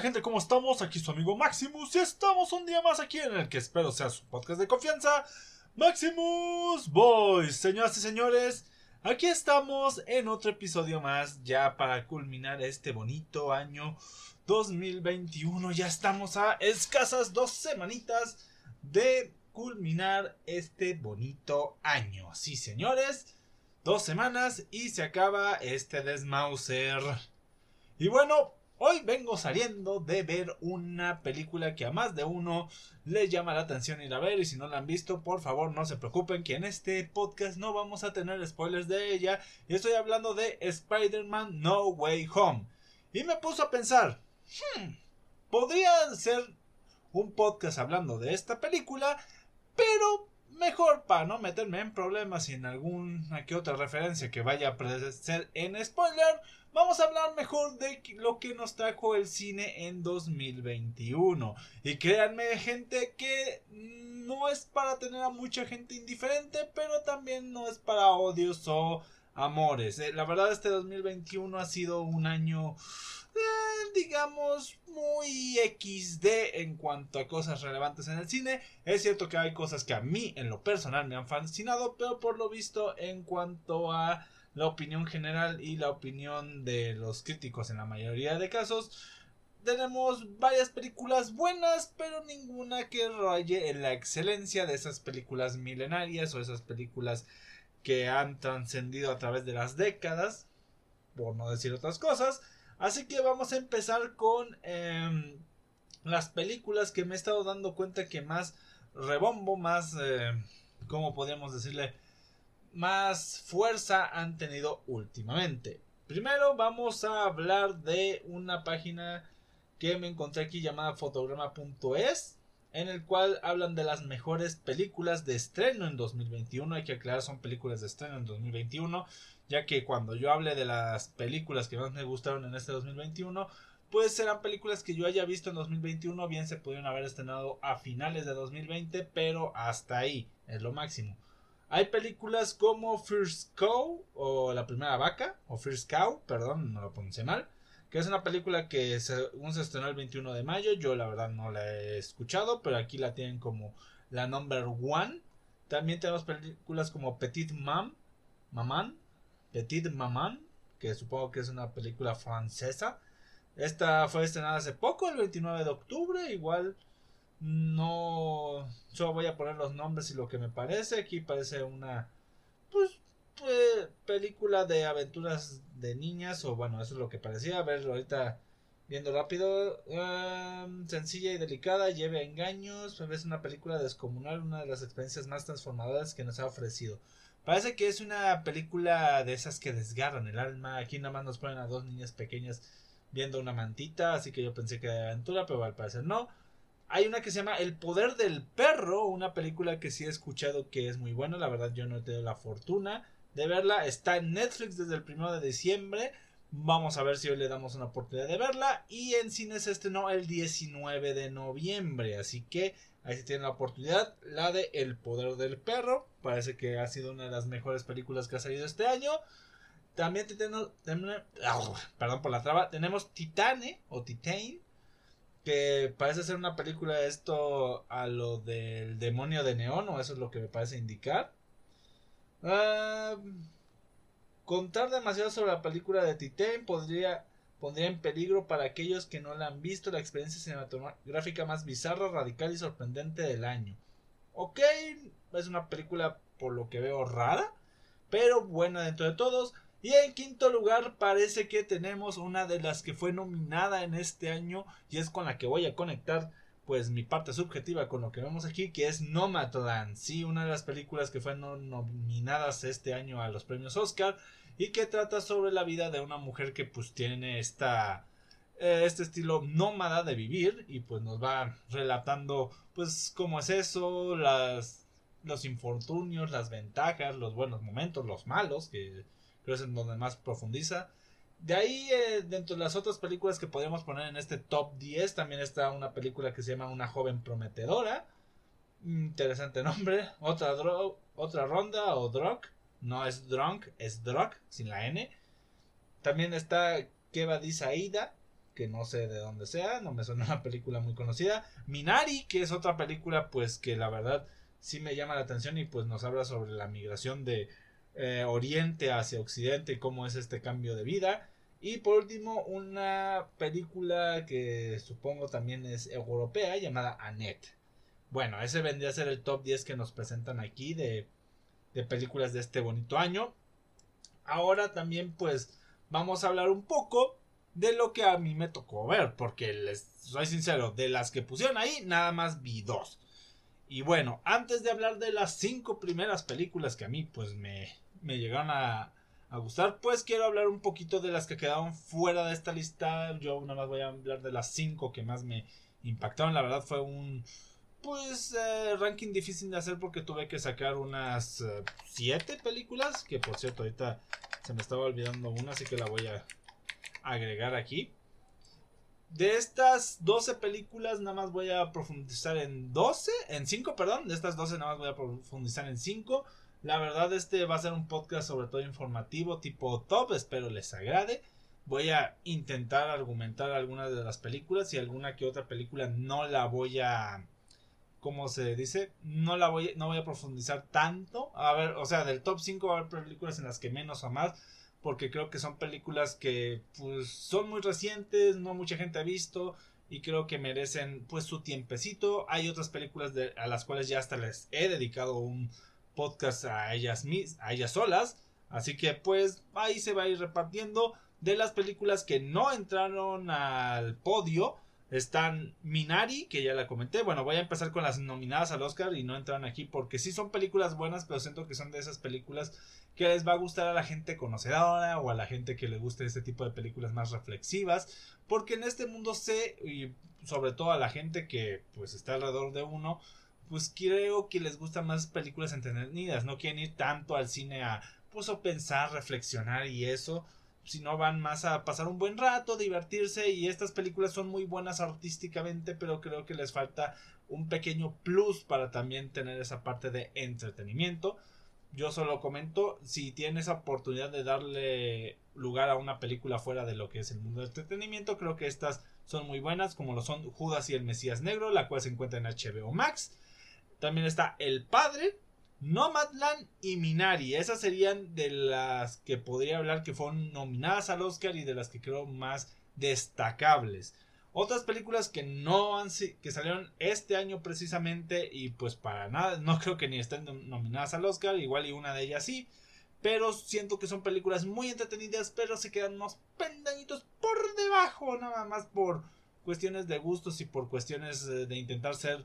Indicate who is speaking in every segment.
Speaker 1: Gente, ¿cómo estamos? Aquí su amigo Maximus y estamos un día más aquí en el que espero sea su podcast de confianza, Maximus Boys. Señoras y señores, aquí estamos en otro episodio más ya para culminar este bonito año 2021. Ya estamos a escasas dos semanitas de culminar este bonito año. Sí, señores, dos semanas y se acaba este desmauser. Y bueno, Hoy vengo saliendo de ver una película que a más de uno le llama la atención ir a ver y si no la han visto, por favor no se preocupen que en este podcast no vamos a tener spoilers de ella y estoy hablando de Spider-Man No Way Home. Y me puso a pensar, hmm, podría ser un podcast hablando de esta película, pero mejor para no meterme en problemas y en alguna que otra referencia que vaya a ser en spoiler, vamos a hablar mejor de lo que nos trajo el cine en 2021. Y créanme, gente, que no es para tener a mucha gente indiferente, pero también no es para odios o amores. Eh, la verdad, este 2021 ha sido un año, eh, digamos, muy XD en cuanto a cosas relevantes en el cine. Es cierto que hay cosas que a mí, en lo personal, me han fascinado, pero por lo visto, en cuanto a la opinión general y la opinión de los críticos en la mayoría de casos, tenemos varias películas buenas, pero ninguna que raye en la excelencia de esas películas milenarias o esas películas que han trascendido a través de las décadas, por no decir otras cosas. Así que vamos a empezar con em, las películas que me he estado dando cuenta que más rebombo, más, eh, ¿cómo podríamos decirle? Más fuerza han tenido últimamente. Primero vamos a hablar de una página que me encontré aquí llamada fotograma.es en el cual hablan de las mejores películas de estreno en 2021. Hay que aclarar, son películas de estreno en 2021, ya que cuando yo hable de las películas que más me gustaron en este 2021, pues serán películas que yo haya visto en 2021, bien se pudieron haber estrenado a finales de 2020, pero hasta ahí es lo máximo. Hay películas como First Cow o La Primera Vaca, o First Cow, perdón, no lo pronuncié mal, que es una película que según se estrenó el 21 de mayo, yo la verdad no la he escuchado, pero aquí la tienen como la number one. También tenemos películas como Petit Mam, Maman, Petit Maman, que supongo que es una película francesa. Esta fue estrenada hace poco, el 29 de octubre, igual no solo voy a poner los nombres y lo que me parece. Aquí parece una pues película de aventuras de niñas, o bueno, eso es lo que parecía. A ver, ahorita viendo rápido, sencilla y delicada, lleve engaños, es una película descomunal, una de las experiencias más transformadoras que nos ha ofrecido. Parece que es una película de esas que desgarran el alma. Aquí nada más nos ponen a dos niñas pequeñas viendo una mantita, así que yo pensé que era aventura, pero al parecer no. Hay una que se llama El Poder del Perro, una película que sí he escuchado que es muy buena, la verdad yo no he tenido la fortuna de verla. Está en Netflix desde el 1 de diciembre. Vamos a ver si hoy le damos una oportunidad de verla. Y en cines estrenó el 19 de noviembre. Así que ahí se tiene la oportunidad. La de El Poder del Perro. Parece que ha sido una de las mejores películas que ha salido este año. También tenemos. Ah, perdón por la traba. Tenemos Titane o Titane. Que parece ser una película esto a lo del demonio de neón. O eso es lo que me parece indicar. Ah, contar demasiado sobre la película de Titan podría pondría en peligro para aquellos que no la han visto la experiencia cinematográfica más bizarra, radical y sorprendente del año. Ok, es una película por lo que veo rara, pero buena dentro de todos. Y en quinto lugar parece que tenemos una de las que fue nominada en este año y es con la que voy a conectar pues mi parte subjetiva con lo que vemos aquí, que es Nomadland, sí, una de las películas que fueron nominadas este año a los premios Oscar y que trata sobre la vida de una mujer que pues tiene esta eh, este estilo nómada de vivir y pues nos va relatando pues cómo es eso, las los infortunios, las ventajas, los buenos momentos, los malos, que creo es en donde más profundiza de ahí, eh, dentro de las otras películas que podríamos poner en este top 10, también está una película que se llama Una joven prometedora. Interesante nombre. Otra, otra ronda o drug. No es drunk, es drug, sin la N. También está Keva Dice Aida, que no sé de dónde sea, no me suena una película muy conocida. Minari, que es otra película pues que la verdad sí me llama la atención y pues nos habla sobre la migración de eh, Oriente hacia Occidente y cómo es este cambio de vida. Y por último, una película que supongo también es europea llamada Annette. Bueno, ese vendría a ser el top 10 que nos presentan aquí de, de películas de este bonito año. Ahora también pues vamos a hablar un poco de lo que a mí me tocó ver, porque les soy sincero, de las que pusieron ahí, nada más vi dos. Y bueno, antes de hablar de las cinco primeras películas que a mí pues me, me llegaron a, gustar, pues quiero hablar un poquito de las que quedaron fuera de esta lista. Yo nada más voy a hablar de las cinco que más me impactaron. La verdad fue un pues eh, ranking difícil de hacer porque tuve que sacar unas eh, siete películas. Que por cierto, ahorita se me estaba olvidando una, así que la voy a agregar aquí. De estas 12 películas, nada más voy a profundizar en 12, en 5, perdón. De estas 12, nada más voy a profundizar en 5. La verdad, este va a ser un podcast sobre todo informativo, tipo top. Espero les agrade. Voy a intentar argumentar algunas de las películas y alguna que otra película no la voy a. ¿Cómo se dice? No la voy, no voy a profundizar tanto. A ver, o sea, del top 5 va a haber películas en las que menos o más. Porque creo que son películas que pues son muy recientes, no mucha gente ha visto y creo que merecen pues su tiempecito. Hay otras películas de, a las cuales ya hasta les he dedicado un podcast a ellas, a ellas solas. Así que pues ahí se va a ir repartiendo. De las películas que no entraron al podio están Minari, que ya la comenté. Bueno, voy a empezar con las nominadas al Oscar y no entran aquí porque sí son películas buenas, pero siento que son de esas películas que les va a gustar a la gente conocedora o a la gente que le guste este tipo de películas más reflexivas. Porque en este mundo sé, y sobre todo a la gente que pues está alrededor de uno, pues creo que les gustan más películas entretenidas, no quieren ir tanto al cine a pues pensar, reflexionar y eso, sino van más a pasar un buen rato, divertirse y estas películas son muy buenas artísticamente, pero creo que les falta un pequeño plus para también tener esa parte de entretenimiento. Yo solo comento, si tienes oportunidad de darle lugar a una película fuera de lo que es el mundo del entretenimiento, creo que estas son muy buenas, como lo son Judas y el Mesías Negro, la cual se encuentra en HBO Max. También está El Padre, Nomadland y Minari. Esas serían de las que podría hablar que fueron nominadas al Oscar y de las que creo más destacables. Otras películas que no han que salieron este año precisamente y pues para nada, no creo que ni estén nominadas al Oscar, igual y una de ellas sí, pero siento que son películas muy entretenidas, pero se quedan unos pendañitos por debajo, nada más por cuestiones de gustos y por cuestiones eh, de intentar ser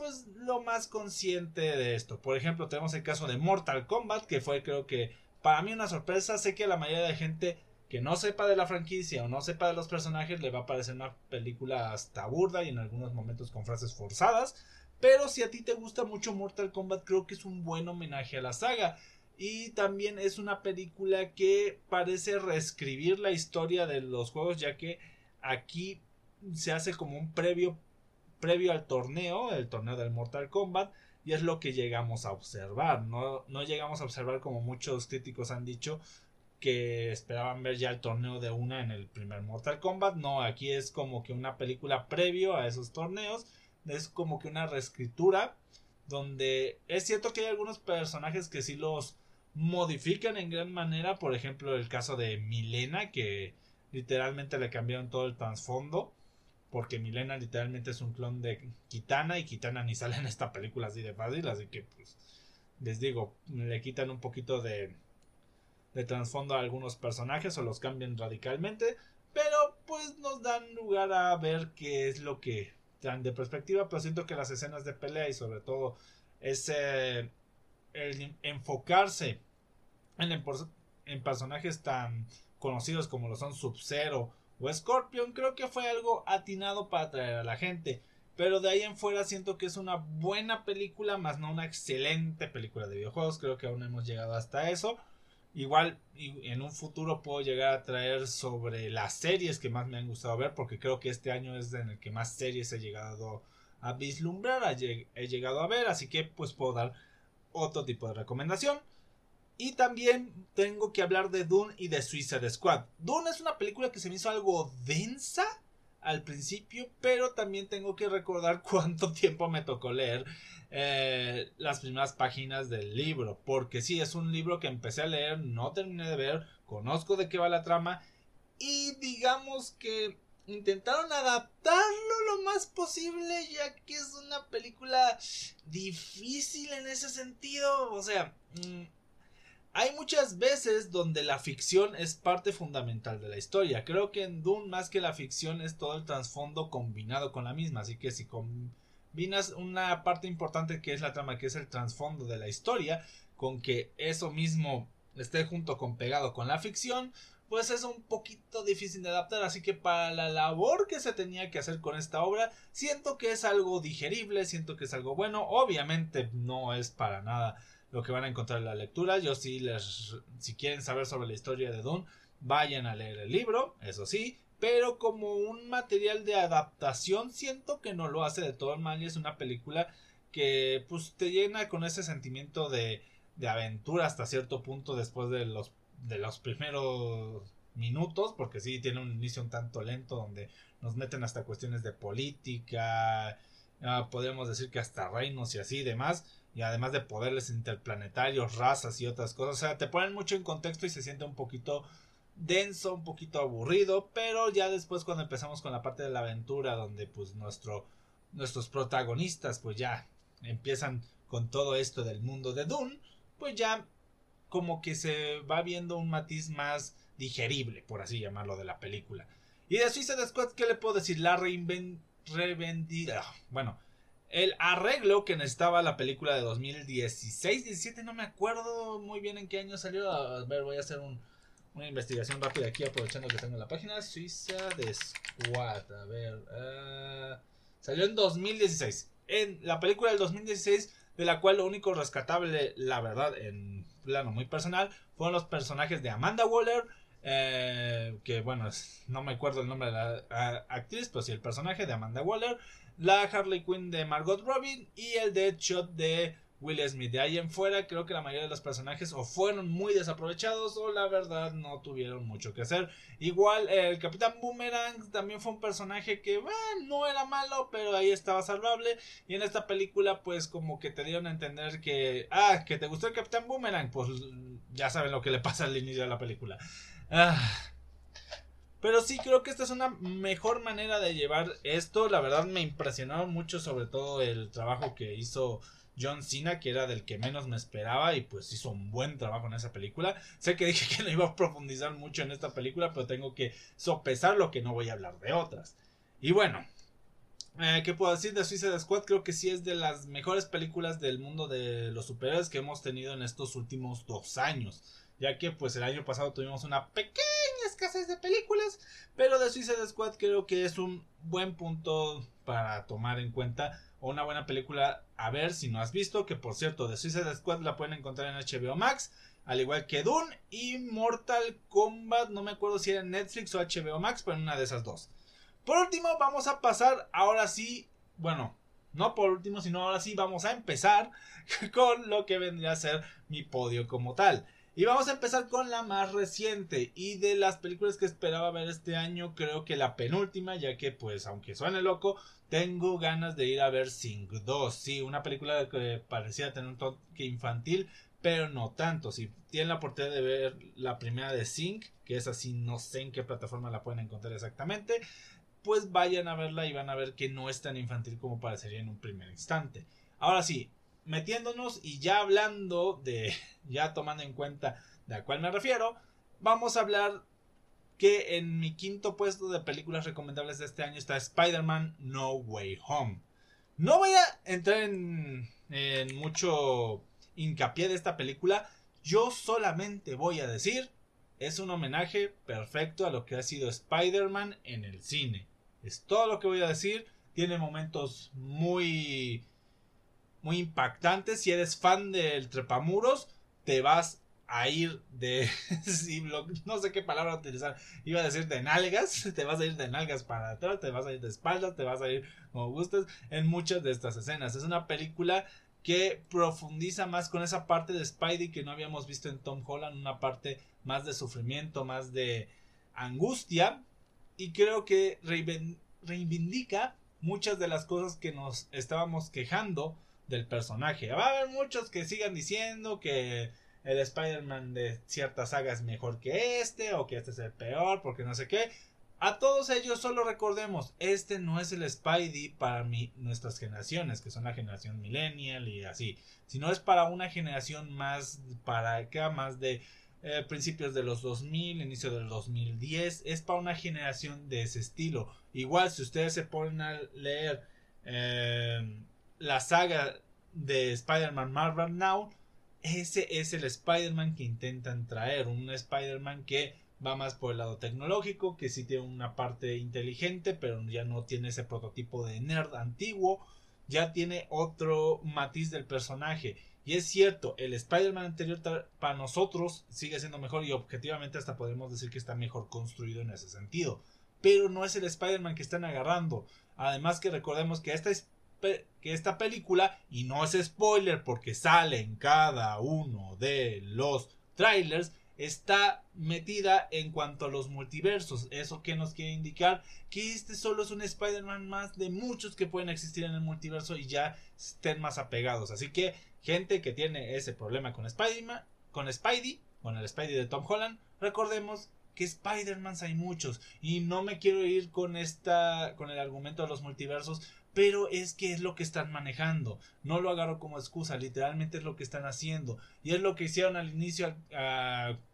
Speaker 1: pues lo más consciente de esto. Por ejemplo, tenemos el caso de Mortal Kombat, que fue creo que para mí una sorpresa. Sé que a la mayoría de gente que no sepa de la franquicia o no sepa de los personajes le va a parecer una película hasta burda y en algunos momentos con frases forzadas. Pero si a ti te gusta mucho Mortal Kombat, creo que es un buen homenaje a la saga. Y también es una película que parece reescribir la historia de los juegos, ya que aquí se hace como un previo previo al torneo, el torneo del Mortal Kombat, y es lo que llegamos a observar. No, no llegamos a observar como muchos críticos han dicho que esperaban ver ya el torneo de una en el primer Mortal Kombat. No, aquí es como que una película previo a esos torneos. Es como que una reescritura donde es cierto que hay algunos personajes que sí los modifican en gran manera. Por ejemplo, el caso de Milena que literalmente le cambiaron todo el trasfondo porque Milena literalmente es un clon de Kitana y Kitana ni sale en esta película así de fácil, así que pues les digo, le quitan un poquito de de trasfondo a algunos personajes o los cambian radicalmente, pero pues nos dan lugar a ver qué es lo que dan de perspectiva, pero siento que las escenas de pelea y sobre todo ese el enfocarse en, en personajes tan conocidos como lo son Sub-Zero o Scorpion creo que fue algo atinado para atraer a la gente. Pero de ahí en fuera siento que es una buena película, más no una excelente película de videojuegos. Creo que aún hemos llegado hasta eso. Igual en un futuro puedo llegar a traer sobre las series que más me han gustado ver, porque creo que este año es en el que más series he llegado a vislumbrar, he llegado a ver, así que pues puedo dar otro tipo de recomendación. Y también tengo que hablar de Dune y de Suicide Squad. Dune es una película que se me hizo algo densa, al principio, pero también tengo que recordar cuánto tiempo me tocó leer eh, las primeras páginas del libro, porque sí, es un libro que empecé a leer, no terminé de ver, conozco de qué va la trama y digamos que intentaron adaptarlo lo más posible, ya que es una película difícil en ese sentido, o sea... Mm, hay muchas veces donde la ficción es parte fundamental de la historia. Creo que en Dune más que la ficción es todo el trasfondo combinado con la misma. Así que si combinas una parte importante que es la trama, que es el trasfondo de la historia, con que eso mismo esté junto con pegado con la ficción, pues es un poquito difícil de adaptar. Así que para la labor que se tenía que hacer con esta obra, siento que es algo digerible, siento que es algo bueno. Obviamente no es para nada lo que van a encontrar en la lectura. Yo sí les, si quieren saber sobre la historia de Dune, vayan a leer el libro, eso sí, pero como un material de adaptación siento que no lo hace de todo mal y es una película que pues te llena con ese sentimiento de, de aventura hasta cierto punto después de los de los primeros minutos porque sí tiene un inicio un tanto lento donde nos meten hasta cuestiones de política ah, podemos decir que hasta reinos y así y demás y además de poderes interplanetarios, razas y otras cosas. O sea, te ponen mucho en contexto y se siente un poquito denso, un poquito aburrido, pero ya después cuando empezamos con la parte de la aventura donde pues nuestro, nuestros protagonistas pues ya empiezan con todo esto del mundo de Dune, pues ya como que se va viendo un matiz más digerible, por así llamarlo, de la película. Y de Suicide Squad, ¿qué le puedo decir? La reinvent... Revendida. Bueno, el arreglo que necesitaba la película de 2016, 17, no me acuerdo muy bien en qué año salió. A ver, voy a hacer una investigación rápida aquí aprovechando que tengo la página. Suiza de Squad, a ver. Uh, salió en 2016. En la película del 2016, de la cual lo único rescatable, la verdad, en plano muy personal, fueron los personajes de Amanda Waller. Eh, que bueno, no me acuerdo el nombre de la actriz, pero sí el personaje de Amanda Waller la Harley Quinn de Margot Robin y el Deadshot de Will Smith. De ahí en fuera, creo que la mayoría de los personajes o fueron muy desaprovechados o la verdad no tuvieron mucho que hacer. Igual el Capitán Boomerang también fue un personaje que no era malo, pero ahí estaba salvable. Y en esta película, pues como que te dieron a entender que, ah, que te gustó el Capitán Boomerang, pues ya saben lo que le pasa al inicio de la película. Ah, pero sí creo que esta es una mejor manera de llevar esto. La verdad me impresionó mucho sobre todo el trabajo que hizo John Cena, que era del que menos me esperaba y pues hizo un buen trabajo en esa película. Sé que dije que no iba a profundizar mucho en esta película, pero tengo que sopesar lo que no voy a hablar de otras. Y bueno, eh, ¿qué puedo decir de Suicide Squad? Creo que sí es de las mejores películas del mundo de los superhéroes que hemos tenido en estos últimos dos años ya que pues el año pasado tuvimos una pequeña escasez de películas, pero The Suicide Squad creo que es un buen punto para tomar en cuenta o una buena película a ver si no has visto, que por cierto The Suicide Squad la pueden encontrar en HBO Max, al igual que Dune y Mortal Kombat, no me acuerdo si era Netflix o HBO Max, pero en una de esas dos. Por último, vamos a pasar ahora sí, bueno, no por último, sino ahora sí vamos a empezar con lo que vendría a ser mi podio como tal. Y vamos a empezar con la más reciente. Y de las películas que esperaba ver este año, creo que la penúltima, ya que pues aunque suene loco, tengo ganas de ir a ver Sing 2. Sí, una película que parecía tener un toque infantil, pero no tanto. Si tienen la oportunidad de ver la primera de Sing, que es así, no sé en qué plataforma la pueden encontrar exactamente, pues vayan a verla y van a ver que no es tan infantil como parecería en un primer instante. Ahora sí, metiéndonos y ya hablando de, ya tomando en cuenta de a cuál me refiero, vamos a hablar que en mi quinto puesto de películas recomendables de este año está Spider-Man No Way Home. No voy a entrar en, en mucho hincapié de esta película, yo solamente voy a decir, es un homenaje perfecto a lo que ha sido Spider-Man en el cine. Es todo lo que voy a decir, tiene momentos muy muy impactante. Si eres fan del trepamuros, te vas a ir de. no sé qué palabra utilizar. Iba a decir de nalgas. Te vas a ir de nalgas para atrás. Te vas a ir de espaldas. Te vas a ir como gustes. En muchas de estas escenas. Es una película que profundiza más con esa parte de Spidey que no habíamos visto en Tom Holland. Una parte más de sufrimiento, más de angustia. Y creo que reivindica muchas de las cosas que nos estábamos quejando del personaje. Va a haber muchos que sigan diciendo que el Spider-Man de cierta saga es mejor que este o que este es el peor porque no sé qué. A todos ellos solo recordemos, este no es el Spidey para nuestras generaciones, que son la generación millennial y así, sino es para una generación más, para que más de eh, principios de los 2000, inicio del 2010, es para una generación de ese estilo. Igual si ustedes se ponen a leer eh, la saga de Spider-Man Marvel Now, ese es el Spider-Man que intentan traer, un Spider-Man que va más por el lado tecnológico, que sí tiene una parte inteligente, pero ya no tiene ese prototipo de nerd antiguo, ya tiene otro matiz del personaje. Y es cierto, el Spider-Man anterior para nosotros sigue siendo mejor y objetivamente hasta podemos decir que está mejor construido en ese sentido. Pero no es el Spider-Man que están agarrando. Además que recordemos que esta, que esta película, y no es spoiler porque sale en cada uno de los trailers, está metida en cuanto a los multiversos. ¿Eso que nos quiere indicar? Que este solo es un Spider-Man más de muchos que pueden existir en el multiverso y ya estén más apegados. Así que, gente que tiene ese problema con Spidey, con Spidey, con el Spidey de Tom Holland, recordemos que Spider-Man hay muchos y no me quiero ir con esta con el argumento de los multiversos pero es que es lo que están manejando. No lo agarro como excusa, literalmente es lo que están haciendo. Y es lo que hicieron al inicio,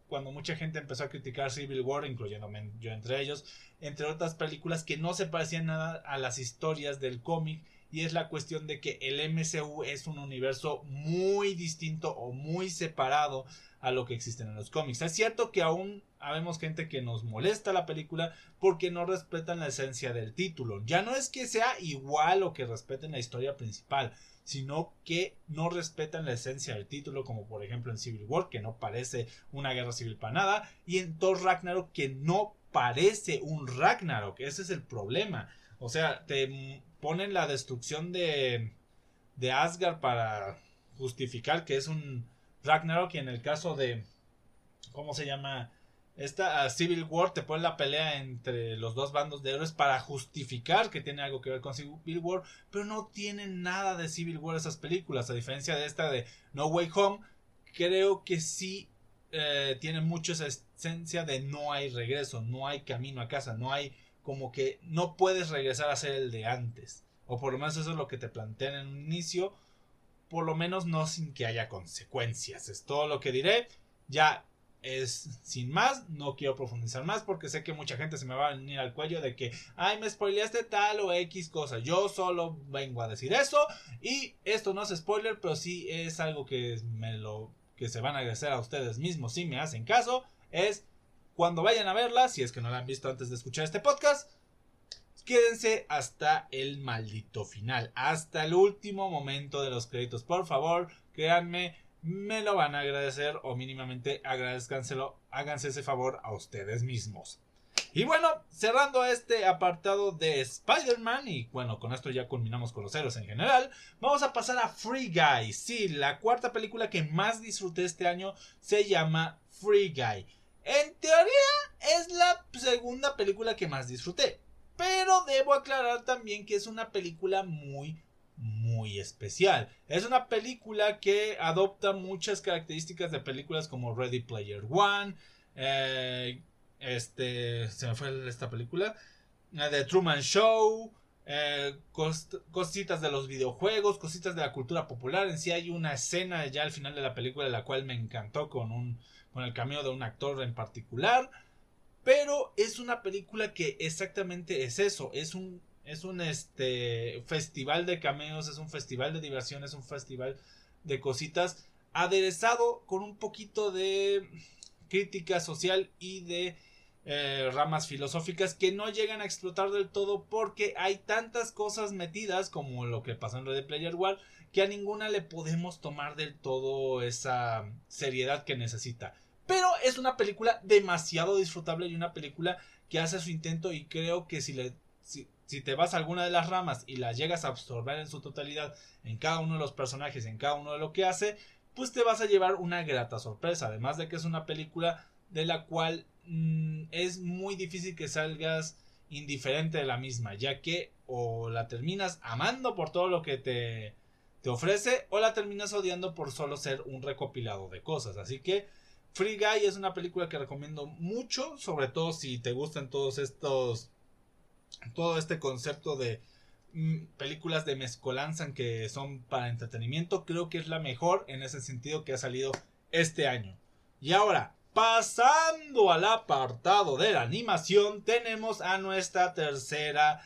Speaker 1: cuando mucha gente empezó a criticar Civil War, incluyéndome yo entre ellos, entre otras películas que no se parecían nada a las historias del cómic. Y es la cuestión de que el MCU es un universo muy distinto o muy separado a lo que existen en los cómics. Es cierto que aún habemos gente que nos molesta la película porque no respetan la esencia del título. Ya no es que sea igual o que respeten la historia principal, sino que no respetan la esencia del título, como por ejemplo en Civil War, que no parece una guerra civil para nada, y en Thor Ragnarok, que no parece un Ragnarok. Ese es el problema. O sea, te ponen la destrucción de, de Asgard para justificar que es un Ragnarok y en el caso de ¿cómo se llama? Esta Civil War te pone la pelea entre los dos bandos de héroes para justificar que tiene algo que ver con Civil War, pero no tienen nada de Civil War esas películas, a diferencia de esta de No Way Home, creo que sí eh, tiene mucho esa esencia de no hay regreso, no hay camino a casa, no hay como que no puedes regresar a ser el de antes, o por lo menos eso es lo que te plantean en un inicio, por lo menos no sin que haya consecuencias. Es todo lo que diré. Ya es sin más, no quiero profundizar más porque sé que mucha gente se me va a venir al cuello de que, ay, me spoileaste tal o X cosa. Yo solo vengo a decir eso y esto no es spoiler, pero sí es algo que me lo que se van a agradecer a ustedes mismos si me hacen caso. Es cuando vayan a verla, si es que no la han visto antes de escuchar este podcast, quédense hasta el maldito final, hasta el último momento de los créditos. Por favor, créanme, me lo van a agradecer o mínimamente agradezcanselo, háganse ese favor a ustedes mismos. Y bueno, cerrando este apartado de Spider-Man, y bueno, con esto ya culminamos con los héroes en general, vamos a pasar a Free Guy. Sí, la cuarta película que más disfruté este año se llama Free Guy. En teoría es la segunda película que más disfruté. Pero debo aclarar también que es una película muy, muy especial. Es una película que adopta muchas características de películas como Ready Player One. Eh, este. Se me fue esta película. The eh, Truman Show. Eh, cositas de los videojuegos, cositas de la cultura popular. En sí hay una escena ya al final de la película la cual me encantó con un con el cameo de un actor en particular. Pero es una película que exactamente es eso, es un es un este festival de cameos, es un festival de diversión, es un festival de cositas aderezado con un poquito de crítica social y de eh, ramas filosóficas que no llegan a explotar del todo porque hay tantas cosas metidas como lo que pasó en Red Player One que a ninguna le podemos tomar del todo esa seriedad que necesita. Pero es una película demasiado disfrutable y una película que hace su intento y creo que si, le, si, te vas a alguna de las ramas y la llegas a absorber en su totalidad en cada uno de los personajes, en cada uno de lo que hace, pues te vas a llevar una grata sorpresa. Además de que es una película de la cual mm, es muy difícil que salgas indiferente de la misma, ya que o la terminas amando por todo lo que te, te ofrece o la terminas odiando por solo ser un recopilado de cosas. Así que Free Guy es una película que recomiendo mucho, sobre todo si te gustan todos estos, todo este concepto de mm, películas de mezcolanza que son para entretenimiento. Creo que es la mejor en ese sentido que ha salido este año. Y ahora, pasando al apartado de la animación, tenemos a nuestra tercera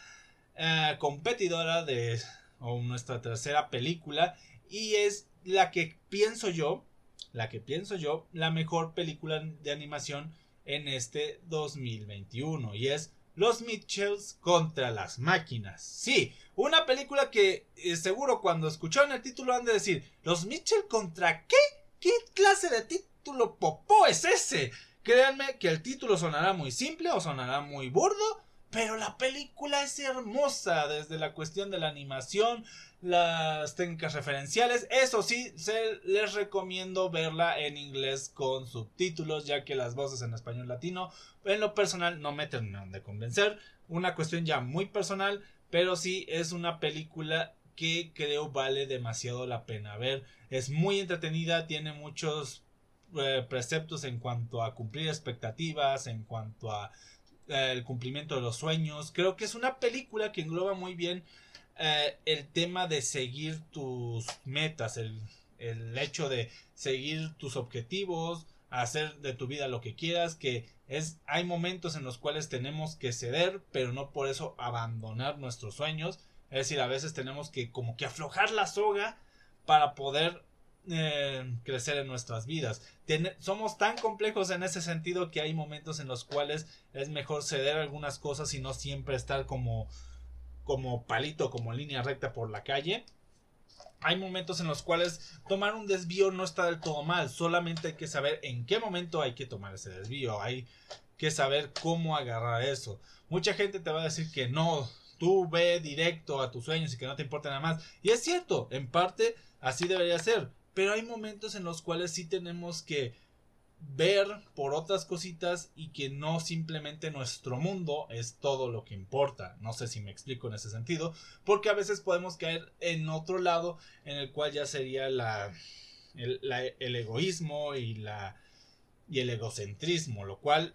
Speaker 1: eh, competidora de o nuestra tercera película y es la que pienso yo la que pienso yo la mejor película de animación en este 2021 y es Los Mitchells contra las máquinas. Sí, una película que eh, seguro cuando escucharon el título han de decir, ¿Los Mitchell contra qué? ¿Qué clase de título popó es ese? Créanme que el título sonará muy simple o sonará muy burdo, pero la película es hermosa desde la cuestión de la animación, las técnicas referenciales. Eso sí, se, les recomiendo verla en inglés con subtítulos, ya que las voces en español latino, en lo personal, no me terminan de convencer. Una cuestión ya muy personal, pero sí es una película que creo vale demasiado la pena ver. Es muy entretenida, tiene muchos eh, preceptos en cuanto a cumplir expectativas, en cuanto a el cumplimiento de los sueños. Creo que es una película que engloba muy bien eh, el tema de seguir tus metas, el, el, hecho de seguir tus objetivos, hacer de tu vida lo que quieras, que es hay momentos en los cuales tenemos que ceder, pero no por eso abandonar nuestros sueños. Es decir, a veces tenemos que como que aflojar la soga para poder eh, crecer en nuestras vidas. somos tan complejos en ese sentido que hay momentos en los cuales es mejor ceder algunas cosas y no siempre estar como como palito, como línea recta por la calle. Hay momentos en los cuales tomar un desvío no está del todo mal, solamente hay que saber en qué momento hay que tomar ese desvío, hay que saber cómo agarrar eso. Mucha gente te va a decir que no, tú ve directo a tus sueños y que no te importa nada más. Y es cierto, en parte así debería ser. Pero hay momentos en los cuales sí tenemos que ver por otras cositas y que no simplemente nuestro mundo es todo lo que importa. No sé si me explico en ese sentido, porque a veces podemos caer en otro lado en el cual ya sería la, el, el egoísmo y, la, y el egocentrismo, lo cual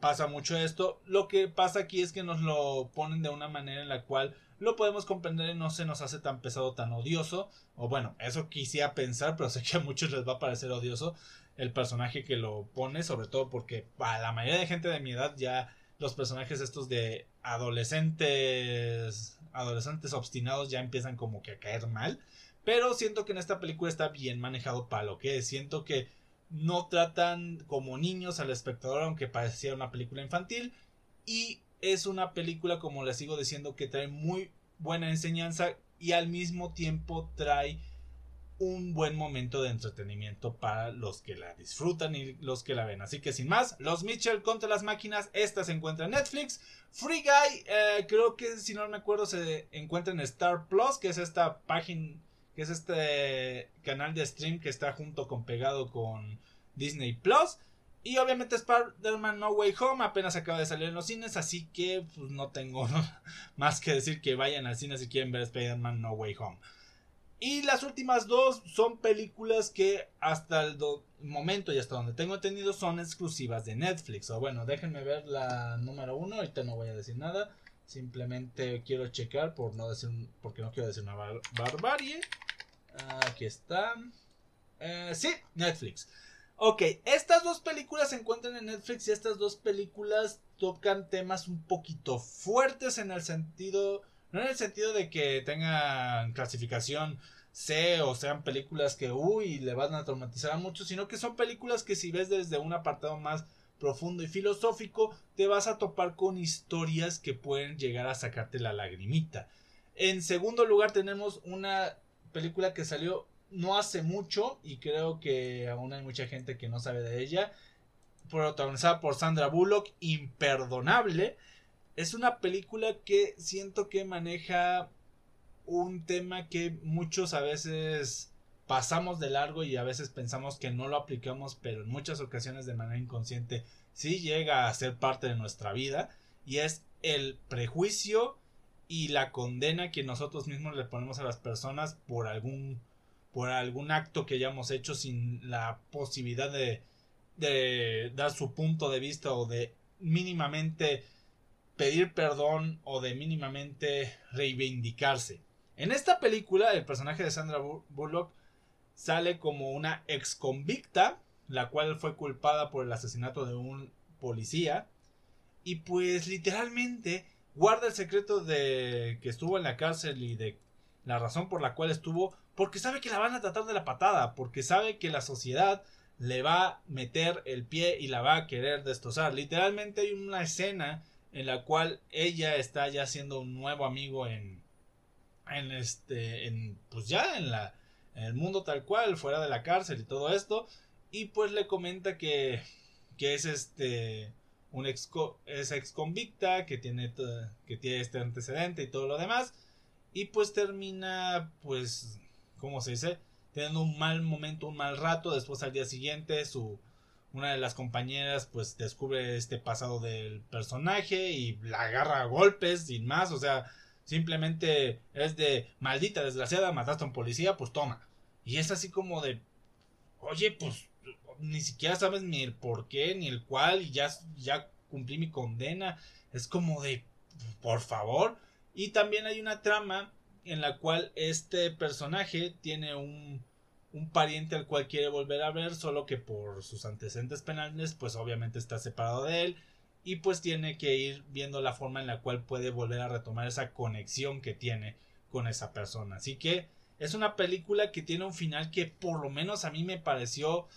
Speaker 1: pasa mucho esto. Lo que pasa aquí es que nos lo ponen de una manera en la cual lo podemos comprender y no se nos hace tan pesado, tan odioso. O bueno, eso quisiera pensar, pero sé que a muchos les va a parecer odioso el personaje que lo pone, sobre todo porque a la mayoría de gente de mi edad ya los personajes estos de adolescentes, adolescentes obstinados ya empiezan como que a caer mal. Pero siento que en esta película está bien manejado para lo que es. Siento que no tratan como niños al espectador, aunque parecía una película infantil. Y es una película, como les sigo diciendo, que trae muy buena enseñanza y al mismo tiempo trae un buen momento de entretenimiento para los que la disfrutan y los que la ven. Así que sin más, Los Mitchell contra las máquinas, esta se encuentra en Netflix. Free Guy, eh, creo que si no me acuerdo, se encuentra en Star Plus, que es esta página, que es este canal de stream que está junto con pegado con Disney Plus. Y obviamente Spider-Man No Way Home apenas acaba de salir en los cines, así que pues, no tengo más que decir que vayan al cine si quieren ver Spider-Man No Way Home. Y las últimas dos son películas que hasta el momento y hasta donde tengo entendido son exclusivas de Netflix. O bueno, déjenme ver la número uno, ahorita no voy a decir nada. Simplemente quiero checar por no decir, porque no quiero decir una barbarie. Aquí está. Eh, sí, Netflix. Ok, estas dos películas se encuentran en Netflix y estas dos películas tocan temas un poquito fuertes en el sentido, no en el sentido de que tengan clasificación C o sean películas que, uy, le van a traumatizar a muchos, sino que son películas que si ves desde un apartado más profundo y filosófico, te vas a topar con historias que pueden llegar a sacarte la lagrimita. En segundo lugar tenemos una película que salió no hace mucho y creo que aún hay mucha gente que no sabe de ella. Protagonizada por Sandra Bullock, imperdonable. Es una película que siento que maneja un tema que muchos a veces pasamos de largo y a veces pensamos que no lo aplicamos, pero en muchas ocasiones de manera inconsciente sí llega a ser parte de nuestra vida y es el prejuicio y la condena que nosotros mismos le ponemos a las personas por algún por algún acto que hayamos hecho sin la posibilidad de, de dar su punto de vista o de mínimamente pedir perdón o de mínimamente reivindicarse. En esta película el personaje de Sandra Bullock sale como una ex convicta, la cual fue culpada por el asesinato de un policía y pues literalmente guarda el secreto de que estuvo en la cárcel y de la razón por la cual estuvo porque sabe que la van a tratar de la patada, porque sabe que la sociedad le va a meter el pie y la va a querer destrozar. Literalmente hay una escena en la cual ella está ya siendo un nuevo amigo en en este en pues ya en la el mundo tal cual fuera de la cárcel y todo esto y pues le comenta que que es este un ex es ex convicta que tiene que tiene este antecedente y todo lo demás y pues termina pues ¿cómo se dice? Teniendo un mal momento, un mal rato, después al día siguiente su una de las compañeras pues descubre este pasado del personaje y la agarra a golpes sin más, o sea, simplemente es de maldita desgraciada, mataste a un policía, pues toma. Y es así como de, oye, pues ni siquiera sabes ni el por qué, ni el cuál, y ya, ya cumplí mi condena. Es como de, por favor. Y también hay una trama en la cual este personaje tiene un, un pariente al cual quiere volver a ver, solo que por sus antecedentes penales, pues obviamente está separado de él y pues tiene que ir viendo la forma en la cual puede volver a retomar esa conexión que tiene con esa persona. Así que es una película que tiene un final que por lo menos a mí me pareció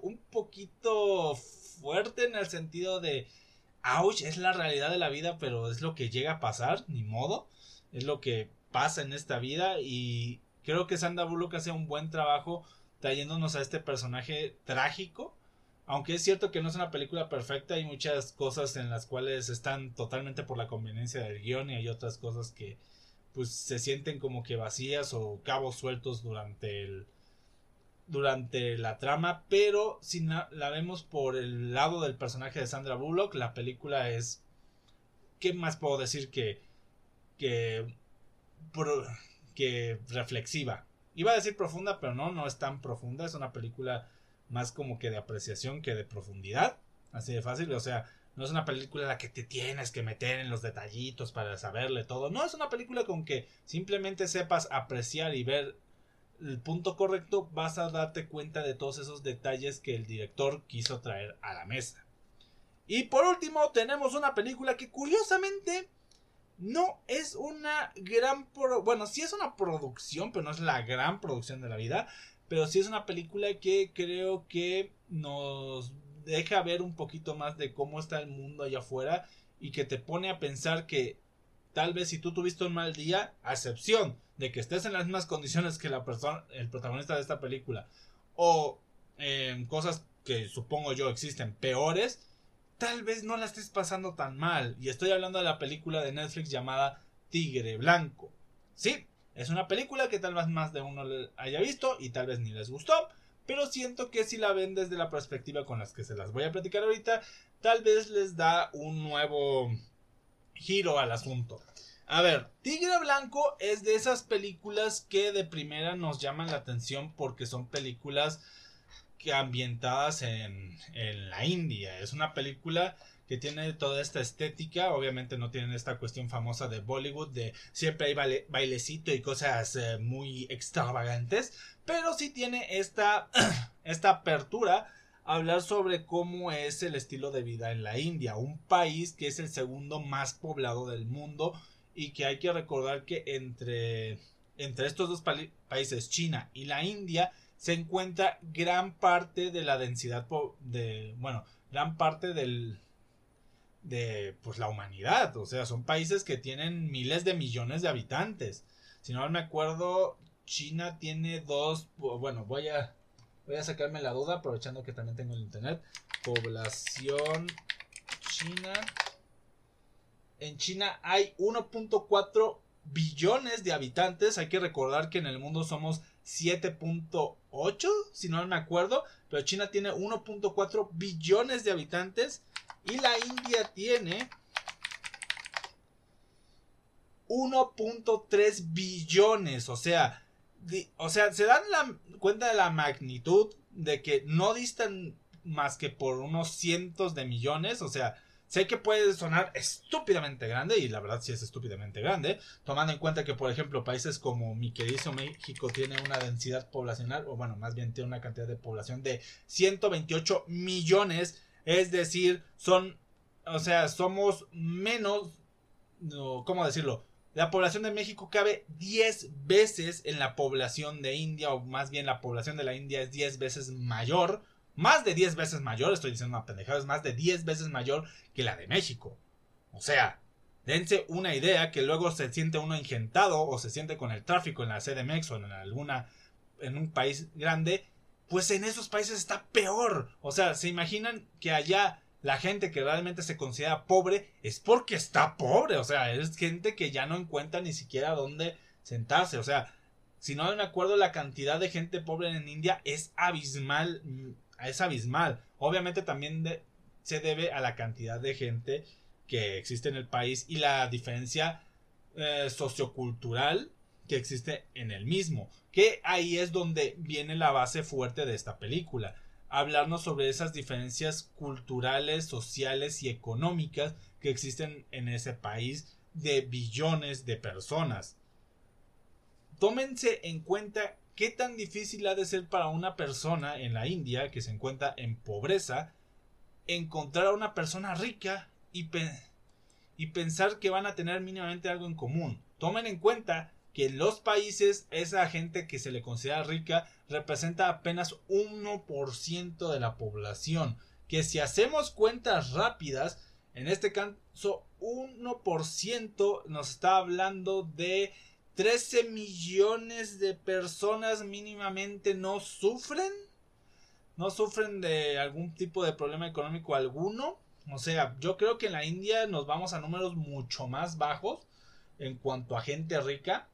Speaker 1: un poquito fuerte en el sentido de, ouch, es la realidad de la vida, pero es lo que llega a pasar, ni modo es lo que pasa en esta vida y creo que Sandra Bullock hace un buen trabajo trayéndonos a este personaje trágico. Aunque es cierto que no es una película perfecta, hay muchas cosas en las cuales están totalmente por la conveniencia del guion y hay otras cosas que pues se sienten como que vacías o cabos sueltos durante el durante la trama, pero si la, la vemos por el lado del personaje de Sandra Bullock, la película es ¿qué más puedo decir que que, que reflexiva. Iba a decir profunda, pero no, no es tan profunda. Es una película más como que de apreciación que de profundidad. Así de fácil. O sea, no es una película en la que te tienes que meter en los detallitos para saberle todo. No, es una película con que simplemente sepas apreciar y ver el punto correcto, vas a darte cuenta de todos esos detalles que el director quiso traer a la mesa. Y por último, tenemos una película que curiosamente no es una gran... bueno, sí es una producción, pero no es la gran producción de la vida. Pero sí es una película que creo que nos deja ver un poquito más de cómo está el mundo allá afuera y que te pone a pensar que tal vez si tú tuviste un mal día, a excepción de que estés en las mismas condiciones que la persona, el protagonista de esta película, o en cosas que supongo yo existen peores, tal vez no la estés pasando tan mal. Y estoy hablando de la película de Netflix llamada Tigre Blanco. Sí, es una película que tal vez más de uno haya visto y tal vez ni les gustó. Pero siento que si la ven desde la perspectiva con las que se las voy a platicar ahorita, tal vez les da un nuevo giro al asunto. A ver, Tigre Blanco es de esas películas que de primera nos llaman la atención porque son películas ambientadas en, en la India. Es una película que tiene toda esta estética, obviamente no tienen esta cuestión famosa de Bollywood, de siempre hay bailecito y cosas eh, muy extravagantes, pero sí tiene esta, esta apertura a hablar sobre cómo es el estilo de vida en la India, un país que es el segundo más poblado del mundo y que hay que recordar que entre, entre estos dos países, China y la India, se encuentra gran parte de la densidad de bueno gran parte del de pues la humanidad. O sea son países que tienen miles de millones de habitantes. Si no me acuerdo China tiene dos bueno voy a voy a sacarme la duda aprovechando que también tengo el internet. Población china. En China hay 1.4 billones de habitantes. Hay que recordar que en el mundo somos 7.8, si no me acuerdo, pero China tiene 1.4 billones de habitantes y la India tiene 1.3 billones, o sea, o sea, se dan la cuenta de la magnitud de que no distan más que por unos cientos de millones, o sea, sé que puede sonar estúpidamente grande, y la verdad sí es estúpidamente grande, tomando en cuenta que, por ejemplo, países como mi querido México tiene una densidad poblacional, o bueno, más bien tiene una cantidad de población de 128 millones. Es decir, son, o sea, somos menos, ¿cómo decirlo? La población de México cabe 10 veces en la población de India, o más bien la población de la India es 10 veces mayor, más de 10 veces mayor, estoy diciendo una pendejada, es más de 10 veces mayor que la de México. O sea, dense una idea que luego se siente uno ingentado o se siente con el tráfico en la CDMX o en alguna en un país grande, pues en esos países está peor. O sea, se imaginan que allá la gente que realmente se considera pobre es porque está pobre. O sea, es gente que ya no encuentra ni siquiera dónde sentarse. O sea, si no me acuerdo, la cantidad de gente pobre en India es abismal. Es abismal. Obviamente también se debe a la cantidad de gente que existe en el país y la diferencia eh, sociocultural que existe en el mismo. Que ahí es donde viene la base fuerte de esta película hablarnos sobre esas diferencias culturales, sociales y económicas que existen en ese país de billones de personas. Tómense en cuenta qué tan difícil ha de ser para una persona en la India que se encuentra en pobreza encontrar a una persona rica y, pensar que van a tener mínimamente algo en común. Tomen en cuenta que en los países esa gente que se le considera rica representa apenas 1% de la población. Que si hacemos cuentas rápidas, en este caso 1% nos está hablando de 13 millones de personas mínimamente no sufren. No sufren de algún tipo de problema económico alguno. O sea, yo creo que en la India nos vamos a números mucho más bajos en cuanto a gente rica.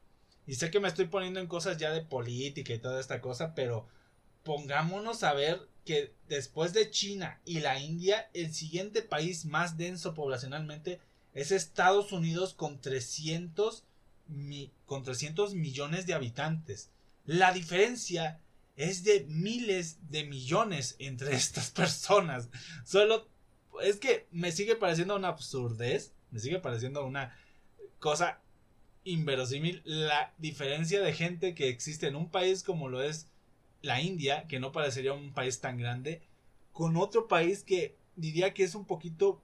Speaker 1: Y sé que me estoy poniendo en cosas ya de política y toda esta cosa, pero pongámonos a ver que después de China y la India, el siguiente país más denso poblacionalmente es Estados Unidos con 300, con 300 millones de habitantes. La diferencia es de miles de millones entre estas personas. Solo es que me sigue pareciendo una absurdez, me sigue pareciendo una cosa inverosímil la diferencia de gente que existe en un país como lo es la India, que no parecería un país tan grande, con otro país que diría que es un poquito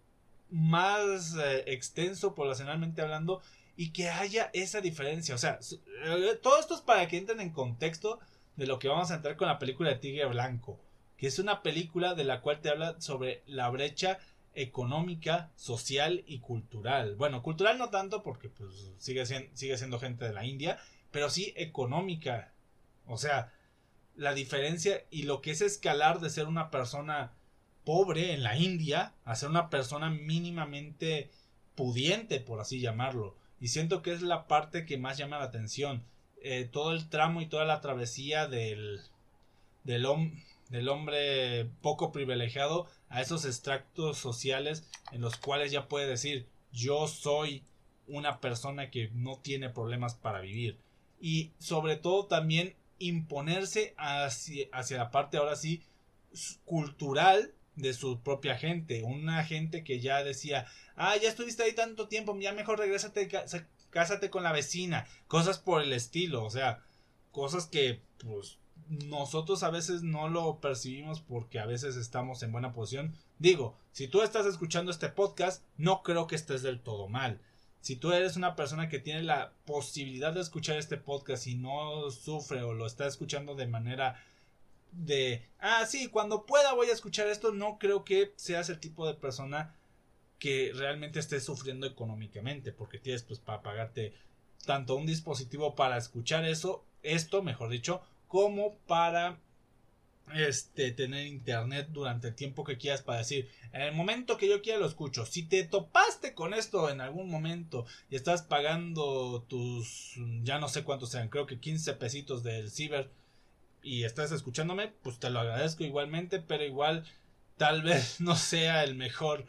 Speaker 1: más eh, extenso poblacionalmente hablando y que haya esa diferencia. O sea, eh, todo esto es para que entren en contexto de lo que vamos a entrar con la película de Tigre Blanco, que es una película de la cual te habla sobre la brecha económica, social y cultural. Bueno, cultural no tanto porque pues, sigue, siendo, sigue siendo gente de la India, pero sí económica. O sea, la diferencia y lo que es escalar de ser una persona pobre en la India a ser una persona mínimamente pudiente, por así llamarlo. Y siento que es la parte que más llama la atención. Eh, todo el tramo y toda la travesía del, del, hombre poco privilegiado a esos extractos sociales en los cuales ya puede decir yo soy una persona que no tiene problemas para vivir y sobre todo también imponerse hacia, hacia la parte ahora sí cultural de su propia gente una gente que ya decía ah ya estuviste ahí tanto tiempo ya mejor regrésate cásate con la vecina cosas por el estilo o sea cosas que pues nosotros a veces no lo percibimos porque a veces estamos en buena posición. Digo, si tú estás escuchando este podcast, no creo que estés del todo mal. Si tú eres una persona que tiene la posibilidad de escuchar este podcast y no sufre o lo está escuchando de manera de, ah, sí, cuando pueda voy a escuchar esto, no creo que seas el tipo de persona que realmente esté sufriendo económicamente, porque tienes pues para pagarte tanto un dispositivo para escuchar eso, esto, mejor dicho, como para este tener internet durante el tiempo que quieras para decir en el momento que yo quiera lo escucho. Si te topaste con esto en algún momento y estás pagando tus ya no sé cuántos sean creo que 15 pesitos del ciber y estás escuchándome pues te lo agradezco igualmente pero igual tal vez no sea el mejor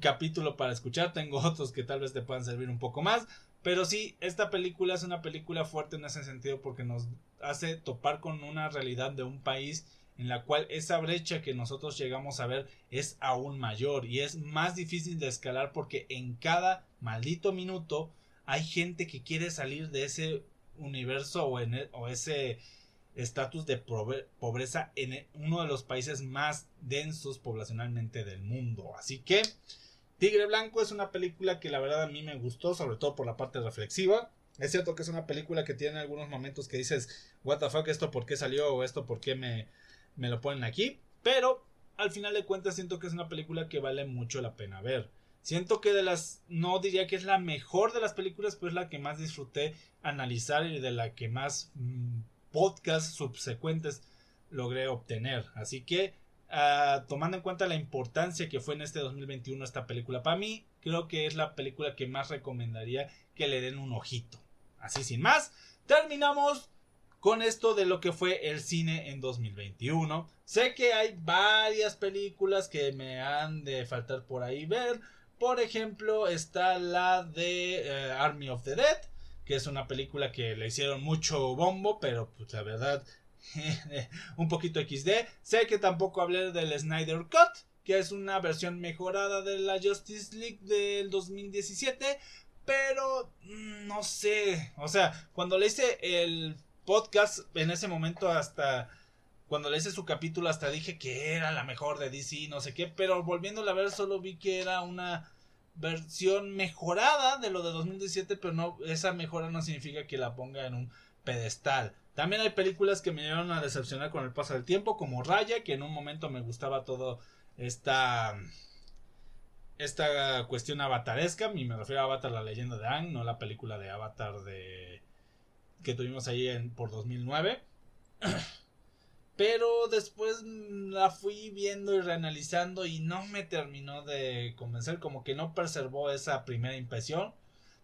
Speaker 1: capítulo para escuchar. Tengo otros que tal vez te puedan servir un poco más. Pero sí, esta película es una película fuerte en ese sentido porque nos hace topar con una realidad de un país en la cual esa brecha que nosotros llegamos a ver es aún mayor y es más difícil de escalar porque en cada maldito minuto hay gente que quiere salir de ese universo o, en e, ese estatus de pobreza en uno de los países más densos poblacionalmente del mundo. Así que Tigre Blanco es una película que la verdad a mí me gustó, sobre todo por la parte reflexiva. Es cierto que es una película que tiene algunos momentos que dices, what the fuck, esto por qué salió o esto por qué me, me lo ponen aquí. Pero al final de cuentas siento que es una película que vale mucho la pena ver. Siento que de las, no diría que es la mejor de las películas, pero es la que más disfruté analizar y de la que más mm, podcasts subsecuentes logré obtener. Así que, ah, tomando en cuenta la importancia que fue en este 2021 esta película para mí, creo que es la película que más recomendaría que le den un ojito. Así sin más, terminamos con esto de lo que fue el cine en 2021. Sé que hay varias películas que me han de faltar por ahí ver. Por ejemplo, está la de eh, Army of the Dead, que es una película que le hicieron mucho bombo, pero pues la verdad un poquito XD. Sé que tampoco hablé del Snyder Cut, que es una versión mejorada de la Justice League del 2017, pero mm, no sé, o sea, cuando le hice el podcast en ese momento hasta cuando le hice su capítulo hasta dije que era la mejor de DC, no sé qué, pero volviéndola a ver solo vi que era una versión mejorada de lo de 2017, pero no esa mejora no significa que la ponga en un pedestal. También hay películas que me llevaron a decepcionar con el paso del tiempo, como Raya, que en un momento me gustaba todo esta esta cuestión avataresca, y me refiero a Avatar la leyenda de Ang, no la película de Avatar de que tuvimos ahí en, por 2009. Pero después la fui viendo y reanalizando y no me terminó de convencer, como que no preservó esa primera impresión.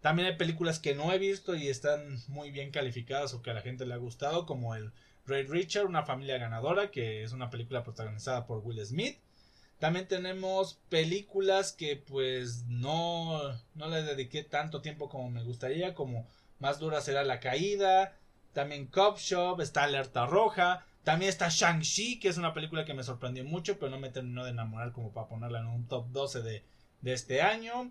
Speaker 1: También hay películas que no he visto y están muy bien calificadas o que a la gente le ha gustado, como el Ray Richard, una familia ganadora, que es una película protagonizada por Will Smith. También tenemos películas que pues no, no le dediqué tanto tiempo como me gustaría, como más dura será la caída. También Cop Shop, está Alerta Roja. También está Shang-Chi, que es una película que me sorprendió mucho, pero no me terminó de enamorar como para ponerla en un top 12 de, de este año.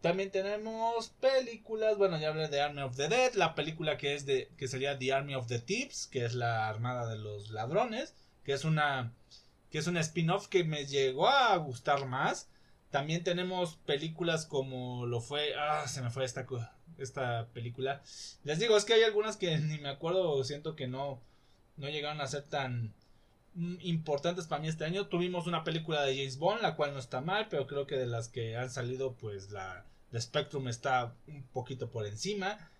Speaker 1: También tenemos películas, bueno, ya hablé de Army of the Dead, la película que es de que sería The Army of the Thieves, que es la Armada de los Ladrones, que es una que es un spin-off que me llegó a gustar más. También tenemos películas como lo fue, ah, se me fue esta esta película. Les digo, es que hay algunas que ni me acuerdo, siento que no, no llegaron a ser tan mm, importantes para mí este año. Tuvimos una película de James Bond, la cual no está mal, pero creo que de las que han salido, pues la de Spectrum está un poquito por encima.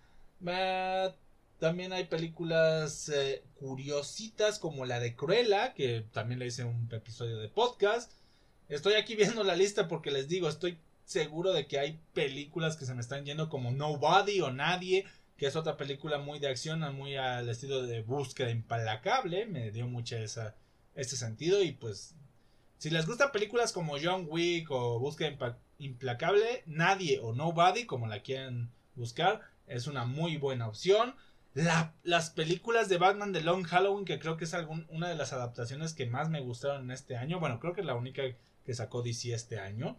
Speaker 1: también hay películas eh, curiositas como la de Cruella, que también le hice un episodio de podcast. Estoy aquí viendo la lista porque les digo, estoy seguro de que hay películas que se me están yendo como Nobody o Nadie, que es otra película muy de acción, muy al estilo de búsqueda implacable, me dio mucho esa, ese sentido y pues si les gustan películas como John Wick o Búsqueda implacable, Nadie o Nobody, como la quieren buscar, es una muy buena opción. las películas de Batman de Long Halloween, que creo que es una de las adaptaciones que más me gustaron en este año. Bueno, creo que es la única que sacó DC este año.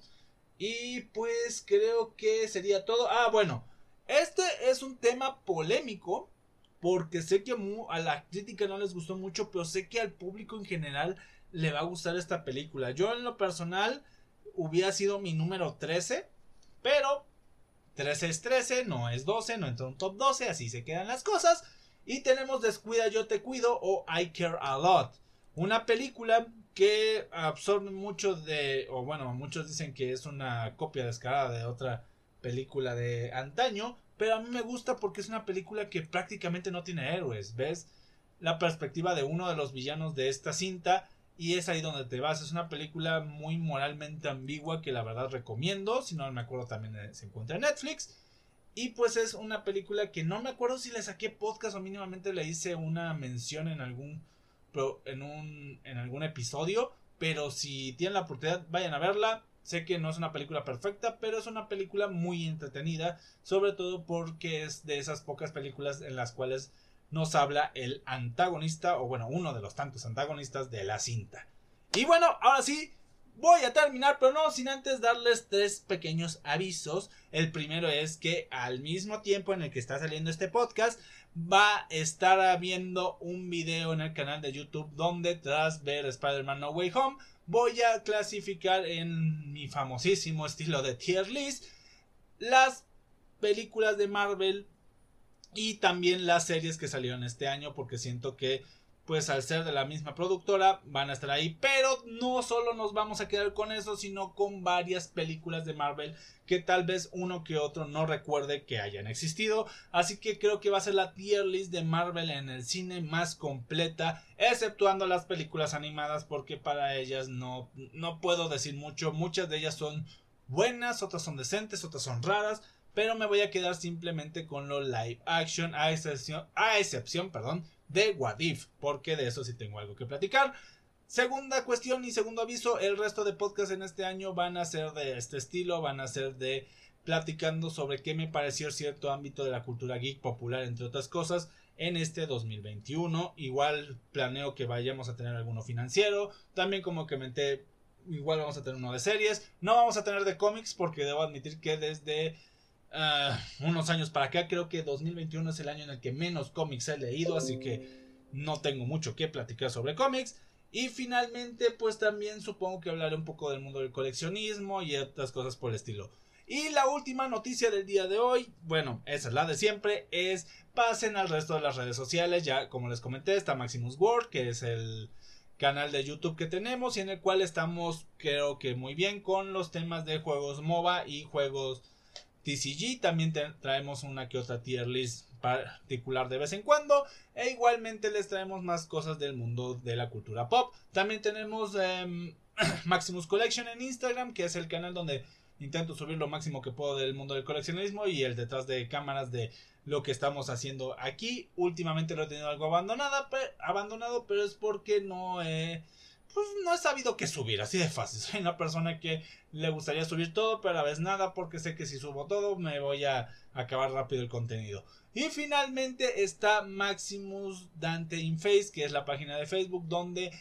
Speaker 1: Y pues creo que sería todo. Ah, bueno, este es un tema polémico. Porque sé que a la crítica no les gustó mucho, pero sé que al público en general le va a gustar esta película. Yo en lo personal hubiera sido mi número 13, pero 13 es 13, no es 12, no entra en un top 12, así se quedan las cosas. Y tenemos Descuida, yo te cuido o I Care a Lot. Una película que absorbe mucho de, o bueno, muchos dicen que es una copia descarada de otra película de antaño, pero a mí me gusta porque es una película que prácticamente no tiene héroes, ¿ves? La perspectiva de uno de los villanos de esta cinta y es ahí donde te vas. Es una película muy moralmente ambigua que la verdad recomiendo, si no me acuerdo también se encuentra en Netflix. Y pues es una película que no me acuerdo si le saqué podcast o mínimamente le hice una mención en algún en, un, en algún episodio. Pero si tienen la oportunidad, vayan a verla. Sé que no es una película perfecta, pero es una película muy entretenida, sobre todo porque es de esas pocas películas en las cuales nos habla el antagonista, o bueno, uno de los tantos antagonistas de la cinta. Y bueno, ahora sí, voy a terminar, pero no sin antes darles tres pequeños avisos. El primero es que al mismo tiempo en el que está saliendo este podcast, va a estar habiendo un video en el canal de YouTube donde tras ver Spider-Man No Way Home, voy a clasificar en mi famosísimo estilo de tier list las películas de Marvel y también las series que salieron este año porque siento que pues al ser de la misma productora van a estar ahí. Pero no solo nos vamos a quedar con eso sino con varias películas de Marvel que tal vez uno que otro no recuerde que hayan existido. Así que creo que va a ser la tier list de Marvel en el cine más completa exceptuando las películas animadas porque para ellas no no puedo decir mucho. Muchas de ellas son buenas otras son decentes otras son raras pero me voy a quedar simplemente con lo live action a excepción, a excepción perdón, de What If, porque de eso sí tengo algo que platicar. Segunda cuestión y segundo aviso, el resto de podcasts en este año van a ser de este estilo, van a ser de platicando sobre qué me pareció cierto ámbito de la cultura geek popular, entre otras cosas, en este 2021. Igual planeo que vayamos a tener alguno financiero, también como comenté, igual vamos a tener uno de series, no vamos a tener de cómics porque debo admitir que desde Ah, unos años para acá. Creo que 2021 es el año en el que menos cómics he leído, así que no tengo mucho que platicar sobre cómics. Y finalmente, pues también supongo que hablaré un poco del mundo del coleccionismo y otras cosas por el estilo. Y la última noticia del día de hoy, bueno, esa es la de siempre, es pasen al resto de las redes sociales. Ya, como les comenté, está Maximus World, que es el canal de YouTube que tenemos y en el cual estamos, creo que muy bien, con los temas de juegos MOBA y juegos TCG. También traemos una que otra tier list particular de vez en cuando. E igualmente les traemos más cosas del mundo de la cultura pop. También tenemos em, Maximus Collection en Instagram, que es el canal donde intento subir lo máximo que puedo del mundo del coleccionismo y el detrás de cámaras de lo que estamos haciendo aquí. Últimamente lo he tenido algo abandonado, abandonado pero es porque no he pues no he sabido qué subir, así de fácil. Soy una persona que le gustaría subir todo, pero a veces nada, porque sé que si subo todo me voy a acabar rápido el contenido. Y finalmente está Maximus Dante in Face, que es la página de Facebook donde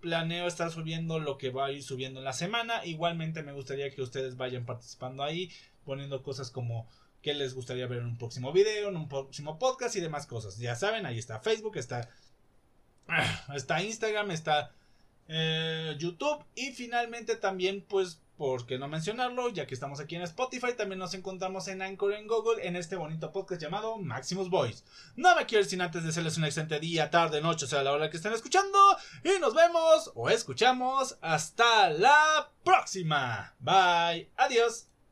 Speaker 1: planeo estar subiendo lo que va a ir subiendo en la semana. Igualmente me gustaría que ustedes vayan participando ahí, poniendo cosas como qué les gustaría ver en un próximo video, en un próximo podcast y demás cosas. Ya saben, ahí está Facebook, está, está Instagram, está eh, YouTube y finalmente también pues por qué no mencionarlo, ya que estamos aquí en Spotify, también nos encontramos en Anchor en Google en este bonito podcast llamado Maximus Voice. No me quiero ir sin antes desearles un excelente día, tarde, noche, o sea, la hora que estén escuchando. Y nos vemos o escuchamos hasta la próxima. Bye. Adiós.